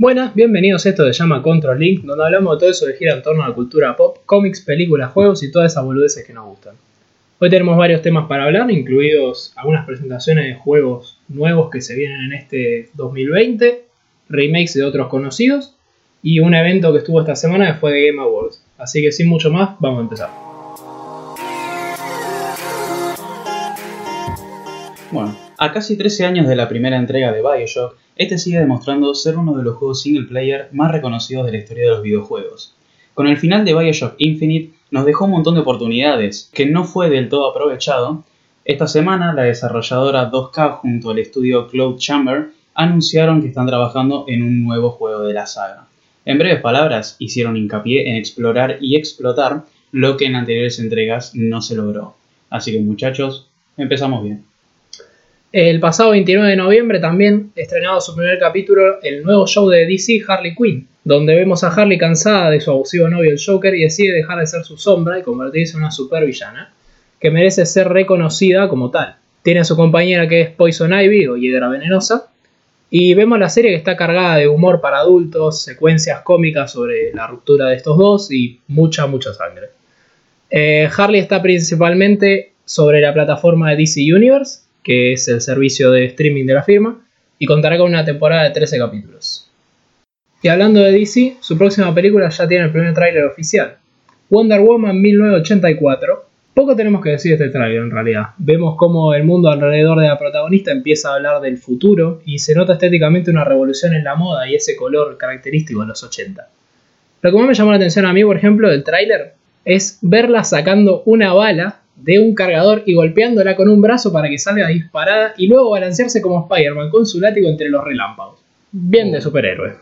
Buenas, bienvenidos esto se llama Control Link, donde hablamos de todo eso que gira en torno a la cultura pop, cómics, películas, juegos y todas esas boludeces que nos gustan. Hoy tenemos varios temas para hablar, incluidos algunas presentaciones de juegos nuevos que se vienen en este 2020, remakes de otros conocidos y un evento que estuvo esta semana que fue de Game Awards. Así que sin mucho más, vamos a empezar. Bueno, a casi 13 años de la primera entrega de Bioshock, este sigue demostrando ser uno de los juegos single player más reconocidos de la historia de los videojuegos. Con el final de Bioshock Infinite nos dejó un montón de oportunidades que no fue del todo aprovechado. Esta semana la desarrolladora 2K junto al estudio Cloud Chamber anunciaron que están trabajando en un nuevo juego de la saga. En breves palabras, hicieron hincapié en explorar y explotar lo que en anteriores entregas no se logró. Así que muchachos, empezamos bien. El pasado 29 de noviembre también estrenado su primer capítulo el nuevo show de DC Harley Quinn, donde vemos a Harley cansada de su abusivo novio el Joker y decide dejar de ser su sombra y convertirse en una supervillana, que merece ser reconocida como tal. Tiene a su compañera que es Poison Ivy o Hiedra Venenosa, y vemos la serie que está cargada de humor para adultos, secuencias cómicas sobre la ruptura de estos dos y mucha, mucha sangre. Eh, Harley está principalmente sobre la plataforma de DC Universe que es el servicio de streaming de la firma, y contará con una temporada de 13 capítulos. Y hablando de DC, su próxima película ya tiene el primer tráiler oficial, Wonder Woman 1984. Poco tenemos que decir de este tráiler en realidad. Vemos cómo el mundo alrededor de la protagonista empieza a hablar del futuro y se nota estéticamente una revolución en la moda y ese color característico de los 80. Lo que más me llamó la atención a mí, por ejemplo, del tráiler es verla sacando una bala de un cargador y golpeándola con un brazo para que salga disparada y luego balancearse como Spider-Man con su látigo entre los relámpagos. Bien de superhéroe.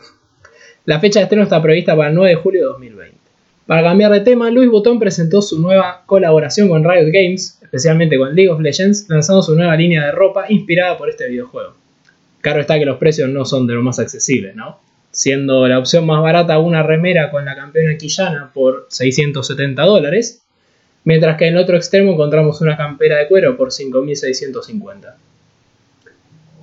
La fecha de estreno está prevista para el 9 de julio de 2020. Para cambiar de tema, Luis Butón presentó su nueva colaboración con Riot Games, especialmente con League of Legends, lanzando su nueva línea de ropa inspirada por este videojuego. Claro está que los precios no son de lo más accesibles, ¿no? Siendo la opción más barata una remera con la campeona Quillana por 670 dólares, mientras que en el otro extremo encontramos una campera de cuero por 5.650.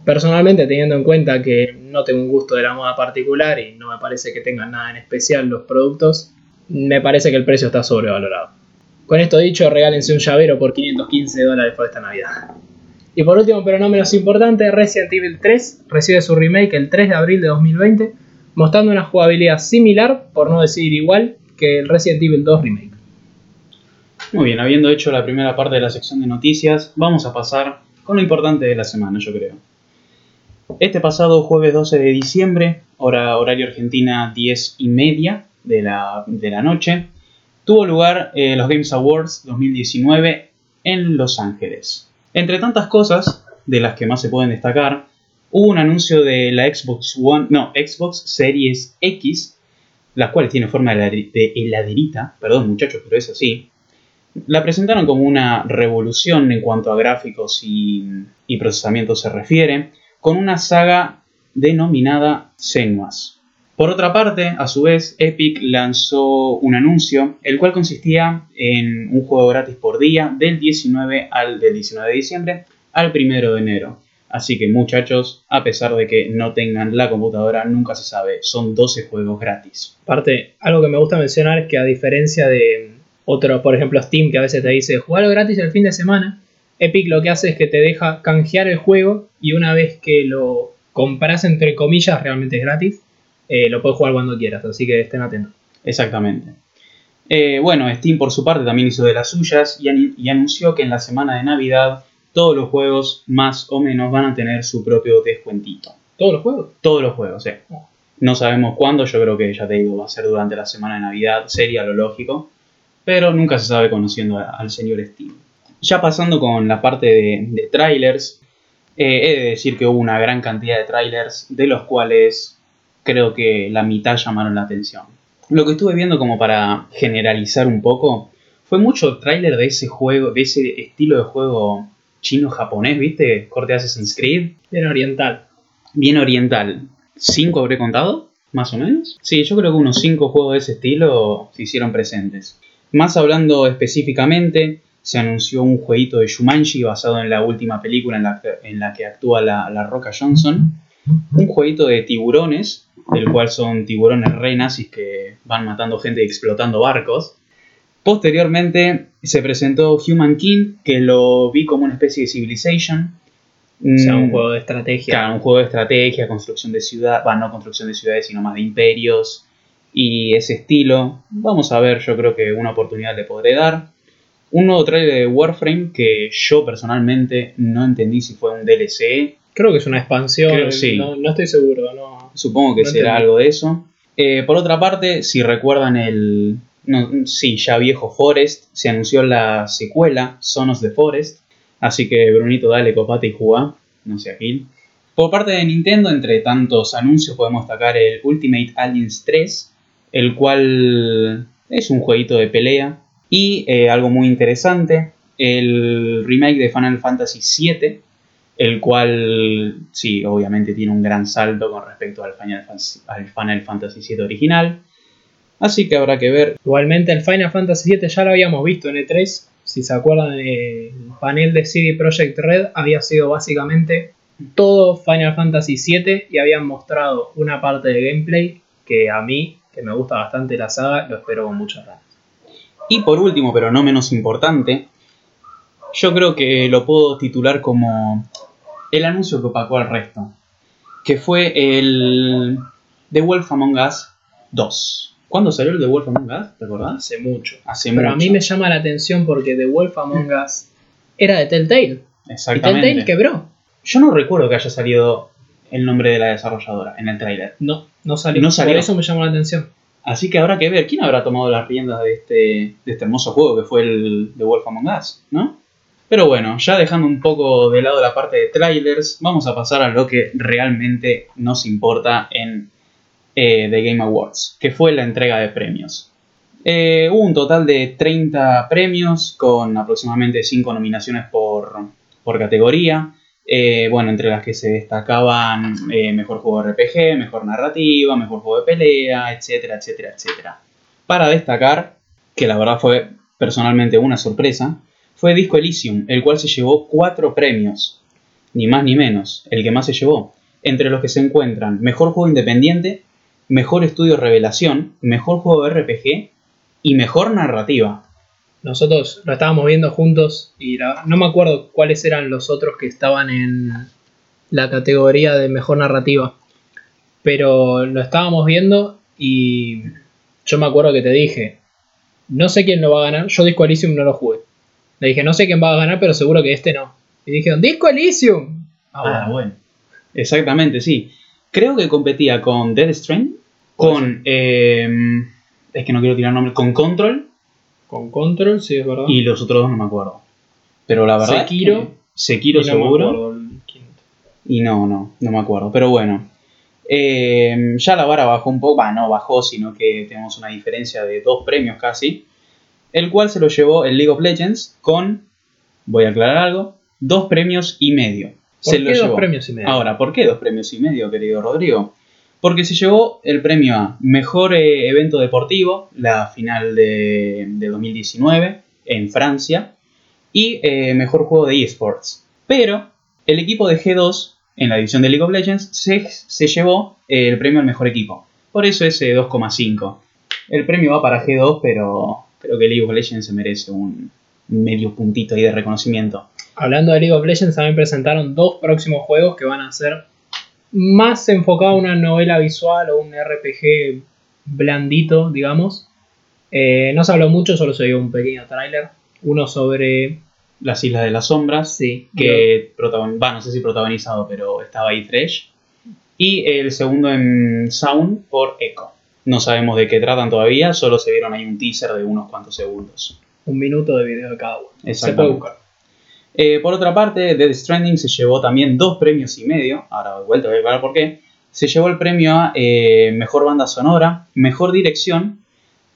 Personalmente, teniendo en cuenta que no tengo un gusto de la moda particular y no me parece que tengan nada en especial los productos, me parece que el precio está sobrevalorado. Con esto dicho, regálense un llavero por 515 dólares por esta Navidad. Y por último, pero no menos importante, Resident Evil 3 recibe su remake el 3 de abril de 2020, mostrando una jugabilidad similar, por no decir igual, que el Resident Evil 2 remake. Muy bien, habiendo hecho la primera parte de la sección de noticias, vamos a pasar con lo importante de la semana, yo creo. Este pasado jueves 12 de diciembre, hora, horario argentina 10 y media de la, noche, tuvo lugar eh, los Games Awards 2019 en Los Ángeles. Entre tantas cosas, de las que más se pueden destacar, hubo un anuncio de la Xbox One, no, Xbox Series X, las cuales tiene forma de heladerita, perdón muchachos, pero es así, la presentaron como una revolución en cuanto a gráficos y, procesamiento se refiere, con una saga denominada Senuas. Por otra parte, a su vez, Epic lanzó un anuncio, el cual consistía en un juego gratis por día del 19 al del 19 de diciembre al 1 de enero. Así que muchachos, a pesar de que no tengan la computadora, nunca se sabe, son 12 juegos gratis. Aparte, algo que me gusta mencionar es que a diferencia de, otro, por ejemplo, Steam, que a veces te dice jugarlo gratis el fin de semana. Epic lo que hace es que te deja canjear el juego y una vez que lo compras, entre comillas, realmente es gratis, eh, lo puedes jugar cuando quieras. Así que estén atentos. Exactamente. Eh, bueno, Steam por su parte también hizo de las suyas y, anunció que en la semana de Navidad todos los juegos más o menos van a tener su propio descuentito. ¿Todos los juegos? Todos los juegos, sí. No sabemos cuándo, yo creo que ya te digo, va a ser durante la semana de Navidad, sería lo lógico pero nunca se sabe conociendo al señor Steam. Ya pasando con la parte de, trailers, eh, he de decir que hubo una gran cantidad de trailers, de los cuales creo que la mitad llamaron la atención. Lo que estuve viendo como para generalizar un poco, fue mucho trailer de ese juego, de ese estilo de juego chino-japonés, ¿viste? Corte Assassin's Creed. Bien oriental. Bien oriental. ¿Cinco habré contado? ¿Más o menos? Sí, yo creo que unos cinco juegos de ese estilo se hicieron presentes. Más hablando específicamente, se anunció un jueguito de Shumanji basado en la última película en la, que, actúa la, Roca Johnson. Un jueguito de tiburones del cual son tiburones re nazis que van matando gente y explotando barcos. Posteriormente se presentó Human King, que lo vi como una especie de Civilization. O sea, un Mm, juego de estrategia. Claro, un juego de estrategia, construcción de ciudades, bueno, no construcción de ciudades, sino más de imperios y ese estilo. Vamos a ver, yo creo que una oportunidad le podré dar. Un nuevo trailer de Warframe que yo personalmente no entendí si fue un DLC. Creo que es una expansión. Creo, sí. no, no estoy seguro. No. Supongo que No será entendí. algo de eso. Eh, por otra parte, si recuerdan el. No, sí, ya viejo Forest, se anunció la secuela, Sonos de Forest. Así que Brunito, dale, copate y jugá. No sé, Gil. Por parte de Nintendo, entre tantos anuncios, podemos destacar el Ultimate Aliens 3, el cual es un jueguito de pelea. Y eh, algo muy interesante, el remake de Final Fantasy VII, el cual, sí, obviamente tiene un gran salto con respecto al Final Fantasy, al Final Fantasy VII original. Así que habrá que ver. Igualmente, el Final Fantasy VII ya lo habíamos visto en E3. Si se acuerdan, el panel de CD Projekt Red había sido básicamente todo Final Fantasy VII y habían mostrado una parte de gameplay que a mí, que me gusta bastante la saga, lo espero con muchas ganas. Y por último, pero no menos importante, yo creo que lo puedo titular como el anuncio que opacó al resto, que fue el The Wolf Among Us 2. ¿Cuándo salió el The Wolf Among Us? ¿Te acordás? Hace mucho. Hace Pero a mí me llama la atención porque The Wolf Among Us era de Telltale. Y Exactamente. Telltale quebró. Yo no recuerdo que haya salido el nombre de la desarrolladora en el tráiler. No, no salió. No salió. Por eso me llamó la atención. Así que habrá que ver quién habrá tomado las riendas de este, de este hermoso juego que fue el The Wolf Among Us, ¿no? Pero bueno, ya dejando un poco de lado la parte de trailers, vamos a pasar a lo que realmente nos importa en eh, The Game Awards, que fue la entrega de premios. Eh, hubo un total de 30 premios con aproximadamente 5 nominaciones por, por categoría. Eh, bueno, entre las que se destacaban eh, mejor juego de RPG, mejor narrativa, mejor juego de pelea, etcétera, etcétera, etcétera. Para destacar, que la verdad fue personalmente una sorpresa, fue Disco Elysium, el cual se llevó 4 premios, ni más ni menos, el que más se llevó, entre los que se encuentran mejor juego independiente, mejor estudio revelación, mejor juego de RPG y mejor narrativa. Nosotros lo estábamos viendo juntos y la- no me acuerdo cuáles eran los otros que estaban en la categoría de mejor narrativa. Pero lo estábamos viendo y yo me acuerdo que te dije, no sé quién lo va a ganar, yo Disco Elysium no lo jugué. Le dije, no sé quién va a ganar, pero seguro que este no. Y dijeron, Disco Elysium. Ah, bueno. Exactamente, sí. Creo que competía con Dead Stranding, con... eh, es que no quiero tirar nombre, con Control Con Control, sí, es verdad. y los otros dos no me acuerdo. Pero la verdad... Sekiro. es que- Sekiro Y no me seguro. acuerdo el quinto. Y no, no, no me acuerdo. Pero bueno. Eh, ya la vara bajó un poco. Va, no bajó, sino que tenemos una diferencia de dos premios casi. El cual se lo llevó el League of Legends con, voy a aclarar algo, dos premios y medio. ¿Por se qué lo dos llevó. premios y medio? Ahora, ¿por qué dos premios y medio, querido Rodrigo? Porque se llevó el premio a Mejor eh, Evento Deportivo, la final de, de 2019 en Francia, y eh, Mejor Juego de eSports. Pero el equipo de G2 en la división de League of Legends se, se llevó eh, el premio al mejor equipo. Por eso ese 2,5. El premio va para G2, pero creo que League of Legends se merece un medio puntito ahí de reconocimiento. Hablando de League of Legends, también presentaron dos próximos juegos que van a ser más enfocados a una novela visual o un RPG blandito, digamos. Eh, no se habló mucho, solo se vio un pequeño tráiler. Uno sobre... Las Islas de las Sombras, Sí, que protagon- va, no sé si protagonizado, pero estaba ahí Thresh. Y el segundo en Sound por Echo. No sabemos de qué tratan todavía, solo se vieron ahí un teaser de unos cuantos segundos. un minuto de video de cada uno. Se puede buscar. Eh, por otra parte, Dead Stranding se llevó también dos premios y medio. Ahora de vuelta voy a aclarar por qué. Se llevó el premio a eh, Mejor Banda Sonora, Mejor Dirección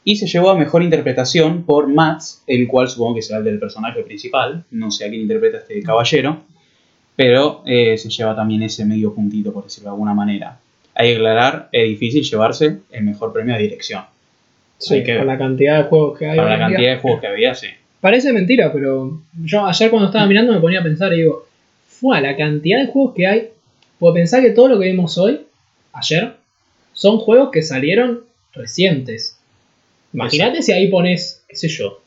y se llevó a Mejor Interpretación por Mats, el cual supongo que será el del personaje principal. No sé a quién interpreta este caballero. Pero eh, se lleva también ese medio puntito, por decirlo de alguna manera. Hay que aclarar, es difícil llevarse el mejor premio de dirección. Sí, que ver. con la cantidad de juegos que hay. Para la día. cantidad de juegos que había, sí. Parece mentira, pero yo ayer cuando estaba mirando me ponía a pensar y digo, fue la cantidad de juegos que hay. Puedo pensar que todo lo que vimos hoy, ayer, son juegos que salieron recientes. Imagínate si ahí pones, qué sé yo,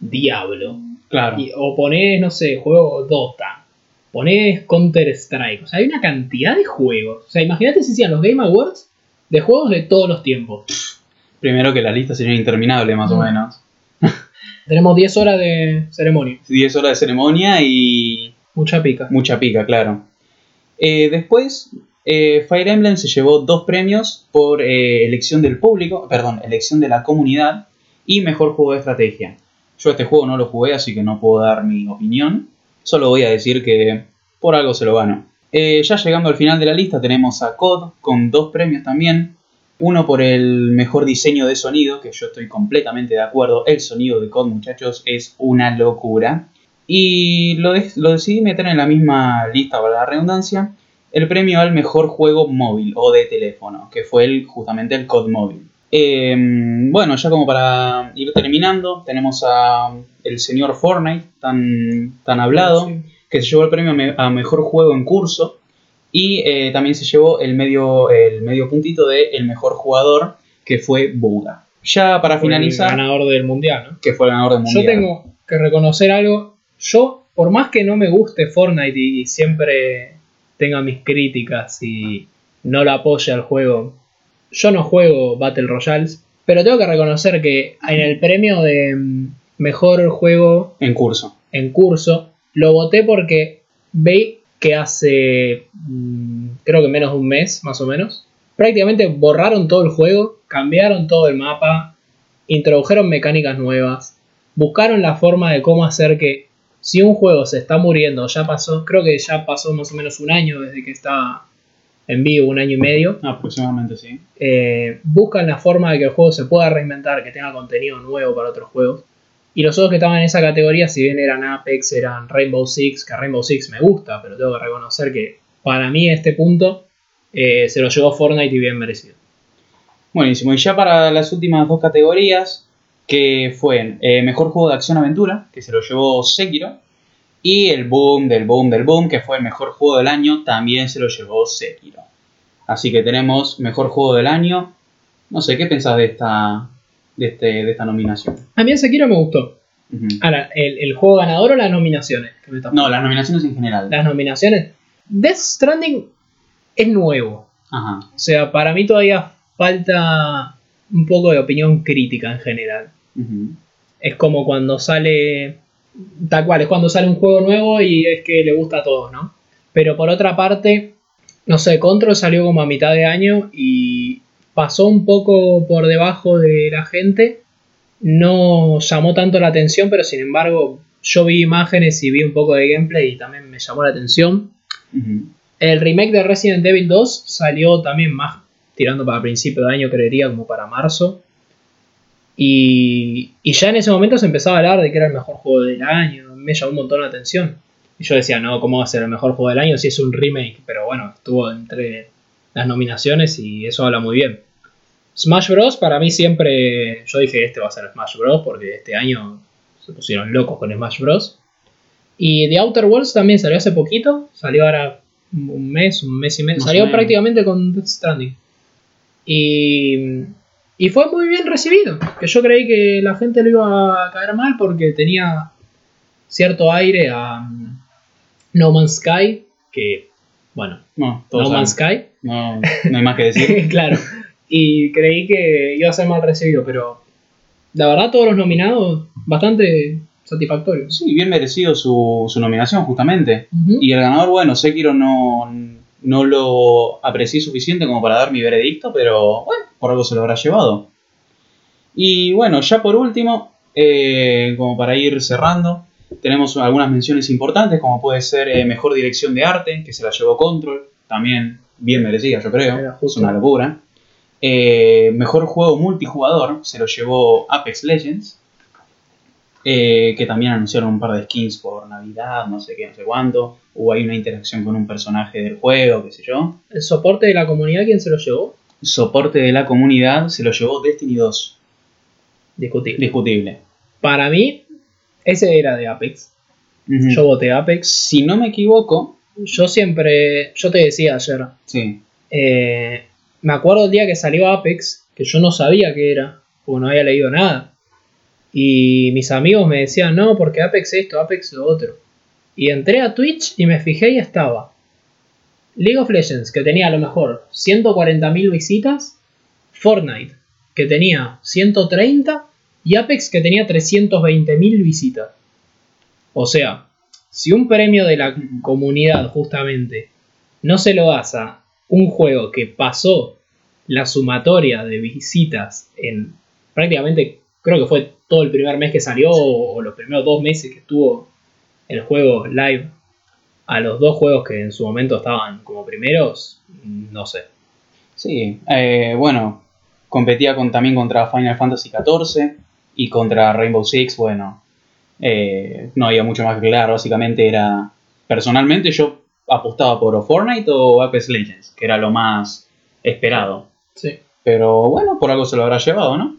Diablo. Claro. Y- o pones, no sé, juego Dota. Pones Counter Strike. O sea, hay una cantidad de juegos. O sea, imagínate si hacían los Game Awards de juegos de todos los tiempos. Primero que la lista sería interminable, más o Mm. menos. Tenemos 10 horas de ceremonia. 10 horas de ceremonia y Mucha pica. mucha pica, claro. Eh, después, eh, Fire Emblem se llevó dos premios por eh, elección del público, perdón, elección de la comunidad y mejor juego de estrategia. Yo este juego no lo jugué, así que no puedo dar mi opinión. Solo voy a decir que por algo se lo gano. Eh, ya llegando al final de la lista tenemos a COD con dos premios también. Uno por el mejor diseño de sonido, que yo estoy completamente de acuerdo. El sonido de COD, muchachos, es una locura. Y lo, de- lo decidí meter en la misma lista, para la redundancia, el premio al mejor juego móvil o de teléfono, que fue el, justamente el COD móvil. Eh, bueno, ya como para ir terminando, tenemos a el señor Fortnite, tan, tan hablado, que se llevó el premio a mejor juego en curso y eh, también se llevó el medio, el medio puntito de el mejor jugador, que fue Buga. Ya para Fue finalizar, El ganador del mundial, ¿no? que fue el ganador del mundial. Yo tengo que reconocer algo. Yo, por más que no me guste Fortnite y, y siempre tenga mis críticas y no lo apoye al juego, yo no juego Battle Royales, pero tengo que reconocer que en el premio de mm, mejor juego En curso. en curso lo voté porque veí que hace mm, creo que menos de un mes más o menos prácticamente borraron todo el juego cambiaron todo el mapa introdujeron mecánicas nuevas buscaron la forma de cómo hacer que si un juego se está muriendo ya pasó creo que ya pasó más o menos un año desde que está en vivo un año y medio Aproximadamente, sí. eh, buscan la forma de que el juego se pueda reinventar, que tenga contenido nuevo para otros juegos. Y los juegos que estaban en esa categoría, si bien eran Apex, eran Rainbow Six, que Rainbow Six me gusta, pero tengo que reconocer que para mí este punto eh, se lo llevó Fortnite y bien merecido. Buenísimo. Y ya para las últimas dos categorías, que fue eh, Mejor Juego de Acción-Aventura, que se lo llevó Sekiro, y el boom del boom del boom, que fue el Mejor Juego del Año, también se lo llevó Sekiro. Así que tenemos Mejor Juego del Año. No sé, ¿qué pensás de esta, de este, de esta nominación? A mí el Sekiro me gustó. Ahora, ¿el, el juego ganador o las nominaciones? Que me estás No, las nominaciones en general. Las nominaciones. Death Stranding es nuevo. Ajá. O sea, para mí todavía falta un poco de opinión crítica en general. Es como cuando sale. Tal cual, es cuando sale un juego nuevo y es que le gusta a todos, ¿no? Pero por otra parte, no sé, Control salió como a mitad de año y pasó un poco por debajo de la gente. No llamó tanto la atención, pero sin embargo, yo vi imágenes y vi un poco de gameplay y también me llamó la atención. El remake de Resident Evil 2 salió también más tirando para principio de año, creería, como para marzo. Y, y ya en ese momento se empezaba a hablar de que era el mejor juego del año. Me llamó un montón la atención. Y yo decía, no, ¿cómo va a ser el mejor juego del año si es un remake? Pero bueno, estuvo entre las nominaciones y eso habla muy bien. Smash Bros. para mí siempre. Yo dije, este va a ser Smash Bros. porque este año se pusieron locos con Smash Bros. Y The Outer Worlds también salió hace poquito. Salió ahora un mes, un mes y medio. Más Salió menos. prácticamente con Death Stranding. Y, y fue muy bien recibido. Que yo creí que la gente lo iba a caer mal porque tenía cierto aire a um, No Man's Sky. Que, bueno, No, No Man's. Sky. No, no hay más que decir. claro. Y creí que iba a ser mal recibido, pero la verdad todos los nominados bastante satisfactorios. Sí, bien merecido su, su nominación, justamente. Y el ganador, bueno, Sekiro no, no lo aprecié suficiente como para dar mi veredicto, pero bueno, por algo se lo habrá llevado. Y bueno, ya por último, eh, como para ir cerrando, tenemos algunas menciones importantes, como puede ser eh, Mejor Dirección de Arte, que se la llevó Control, también bien merecida, yo creo, es una locura. Eh, mejor Juego Multijugador se lo llevó Apex Legends, eh, que también anunciaron un par de skins por Navidad, no sé qué, no sé cuánto. Hubo ahí una interacción con un personaje del juego, qué sé yo. ¿El soporte de la comunidad quién se lo llevó? Soporte de la comunidad se lo llevó Destiny 2. Discutible. Discutible. Para mí, ese era de Apex. Yo voté Apex. Si no me equivoco, Yo siempre, yo te decía ayer, sí. eh, Me acuerdo el día que salió Apex, que yo no sabía qué era, porque no había leído nada. Y mis amigos me decían, no, porque Apex esto, Apex lo otro. Y entré a Twitch y me fijé y estaba League of Legends, que tenía a lo mejor 140.000 visitas, Fortnite, que tenía 130, y Apex, que tenía 320.000 visitas. O sea, si un premio de la comunidad justamente no se lo das a un juego que pasó la sumatoria de visitas en prácticamente, creo que fue todo el primer mes que salió o los primeros dos meses que estuvo el juego live a los dos juegos que en su momento estaban como primeros, no sé. Sí, eh, bueno, competía con, también contra Final Fantasy XIV y contra Rainbow Six, bueno, eh, no había mucho más que claro, básicamente era, personalmente yo apostaba por Fortnite o Apex Legends, que era lo más esperado. Sí. Pero bueno, por algo se lo habrá llevado, ¿no?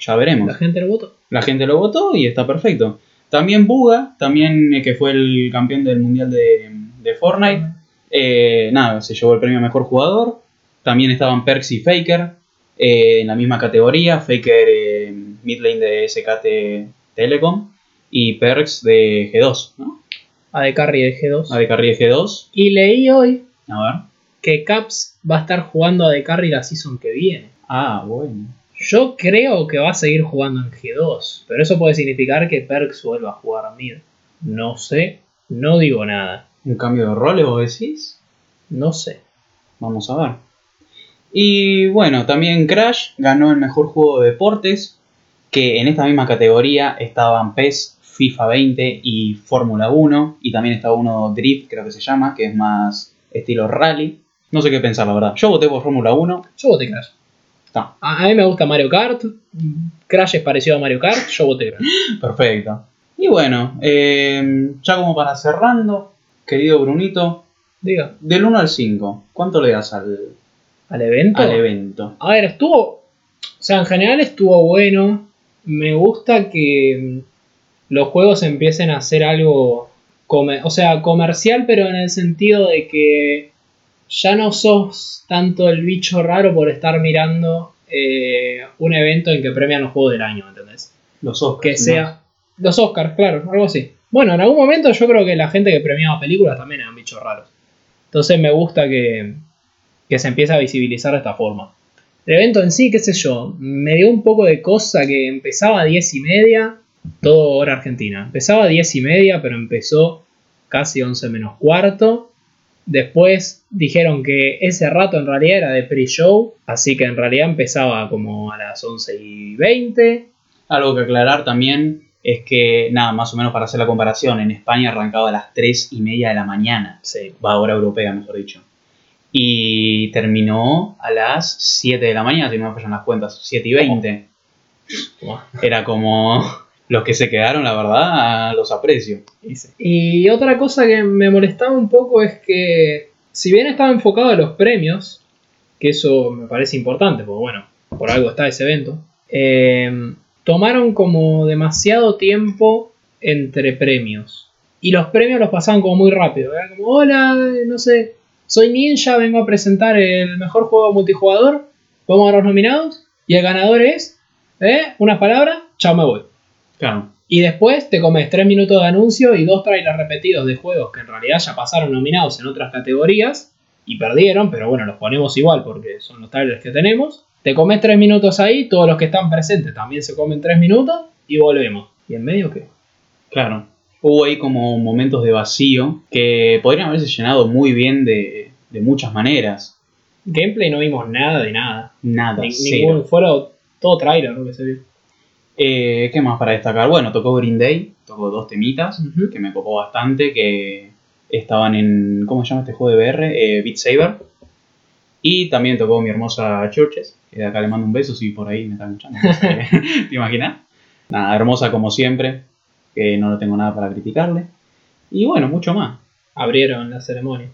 Ya veremos. La gente lo votó. La gente lo votó y está perfecto. También Buga, también eh, que fue el campeón del mundial de, Fortnite, eh, nada, se llevó el premio a mejor jugador. También estaban Perks y Faker eh, en la misma categoría. Faker midlane de SKT Telecom y Perks de G2, ¿no? de Carry de G2. de Carry de G2. Y leí hoy a ver. Que Caps va a estar jugando a de Carry la season que viene. Ah, bueno. Yo creo que va a seguir jugando en G2, pero eso puede significar que Perks vuelva a jugar mid. No sé, no digo nada. ¿Un cambio de roles vos decís? No sé. Vamos a ver. Y bueno, también Crash ganó el mejor juego de deportes, que en esta misma categoría estaban PES, FIFA 20 y Fórmula 1, y también estaba uno Drift, creo que se llama, que es más estilo rally. No sé qué pensar, la verdad. Yo voté por Fórmula 1. Yo voté Crash. A, mí me gusta Mario Kart. Crash es parecido a Mario Kart. Yo voté Crash. Perfecto. Y bueno, eh, ya como para cerrando, querido Brunito. Diga. Del 1 al 5, ¿cuánto le das al, al evento? Al evento. A ver, estuvo. O sea, en general estuvo bueno. Me gusta que los juegos empiecen a hacer algo. o sea, comercial, pero en el sentido de que ya no sos tanto el bicho raro por estar mirando eh, un evento en que premian los juegos del año, ¿entendés? Los Oscars. Que sea. Los Oscars, claro, algo así. Bueno, en algún momento yo creo que la gente que premiaba películas también eran bichos raros. Entonces me gusta que, que se empiece a visibilizar de esta forma. El evento en sí, qué sé yo, me dio un poco de cosa que empezaba a 10 y media, todo hora argentina. Empezaba a 10 y media, pero empezó casi 11 menos cuarto. Después dijeron que ese rato en realidad era de pre-show, así que en realidad empezaba como a las 11 y 20. Algo que aclarar también es que, nada, más o menos para hacer la comparación, en España arrancaba a las 3 y media de la mañana, sí. va a hora europea, mejor dicho. Y terminó a las 7 de la mañana, si no me fallan las cuentas, 7 y 20. Era como los que se quedaron, la verdad, los aprecio. Y otra cosa que me molestaba un poco es que, si bien estaba enfocado a los premios, que eso me parece importante, porque bueno, por algo está ese evento, eh, tomaron como demasiado tiempo entre premios. Y los premios los pasaban como muy rápido. Era como, hola, no sé, soy Ninja, vengo a presentar el mejor juego multijugador, vamos a los nominados, y el ganador es, ¿eh? Unas palabras, chao, me voy. Claro. Y después te comes 3 minutos de anuncio y dos trailers repetidos de juegos que en realidad ya pasaron nominados en otras categorías y perdieron, pero bueno, los ponemos igual porque son los trailers que tenemos. Te comes 3 minutos ahí, todos los que están presentes también se comen 3 minutos y volvemos. ¿Y en medio qué? Claro. Hubo ahí como momentos de vacío que podrían haberse llenado muy bien de, muchas maneras. Gameplay no vimos nada de nada. Nada. Ni, ningún, fuera todo trailer lo que se vio. Eh, ¿Qué más para destacar? Bueno, tocó Green Day, tocó dos temitas que me copó bastante, que estaban en, ¿cómo se llama este juego de VR? Eh, Beat Saber. Y también tocó mi hermosa Churches, que de acá le mando un beso si por ahí me están escuchando. ¿Te imaginas? Nada, hermosa como siempre, que no tengo nada para criticarle. Y bueno, mucho más. Abrieron la ceremonia.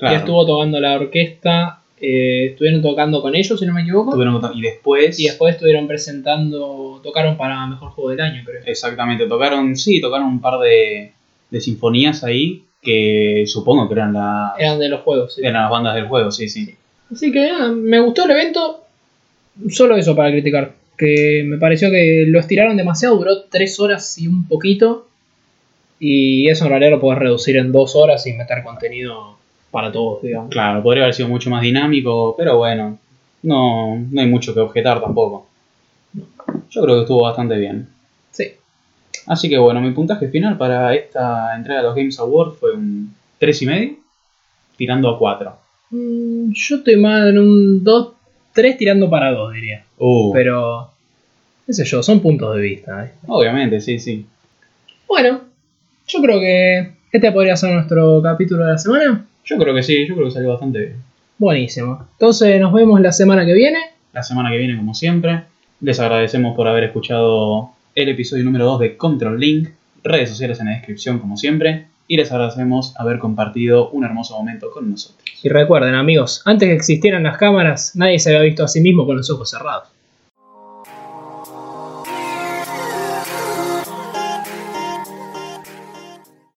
Y estuvo tocando la orquesta eh, estuvieron tocando con ellos, si no me equivoco. y después. Y después estuvieron presentando. Tocaron para Mejor Juego del Año, creo. Exactamente, tocaron, sí, tocaron un par de, de sinfonías ahí que supongo que eran la. Eran de los juegos, sí. Eran las bandas del juego, sí, sí. Así que nada, me gustó el evento. Solo eso para criticar. Que me pareció que lo estiraron demasiado, duró tres horas y un poquito. Y eso en realidad lo puedes reducir en dos horas y meter contenido para todos, digamos. Claro, podría haber sido mucho más dinámico, pero bueno, no, no hay mucho que objetar tampoco. Yo creo que estuvo bastante bien. Sí. Así que bueno, mi puntaje final para esta entrega de los Games Awards fue un 3,5, tirando a 4. Mm, Yo estoy más en un 2, 3 tirando para 2, diría. Uh, Pero, qué sé yo, son puntos de vista. ¿eh? obviamente, sí, sí. Bueno, yo creo que este podría ser nuestro capítulo de la semana. Yo creo que sí, yo creo que salió bastante bien. Buenísimo. Entonces nos vemos la semana que viene. La semana que viene, como siempre, les agradecemos por haber escuchado el episodio número 2 de Control Link, redes sociales en la descripción, como siempre, y les agradecemos haber compartido un hermoso momento con nosotros. Y recuerden amigos, antes que existieran las cámaras, nadie se había visto a sí mismo con los ojos cerrados.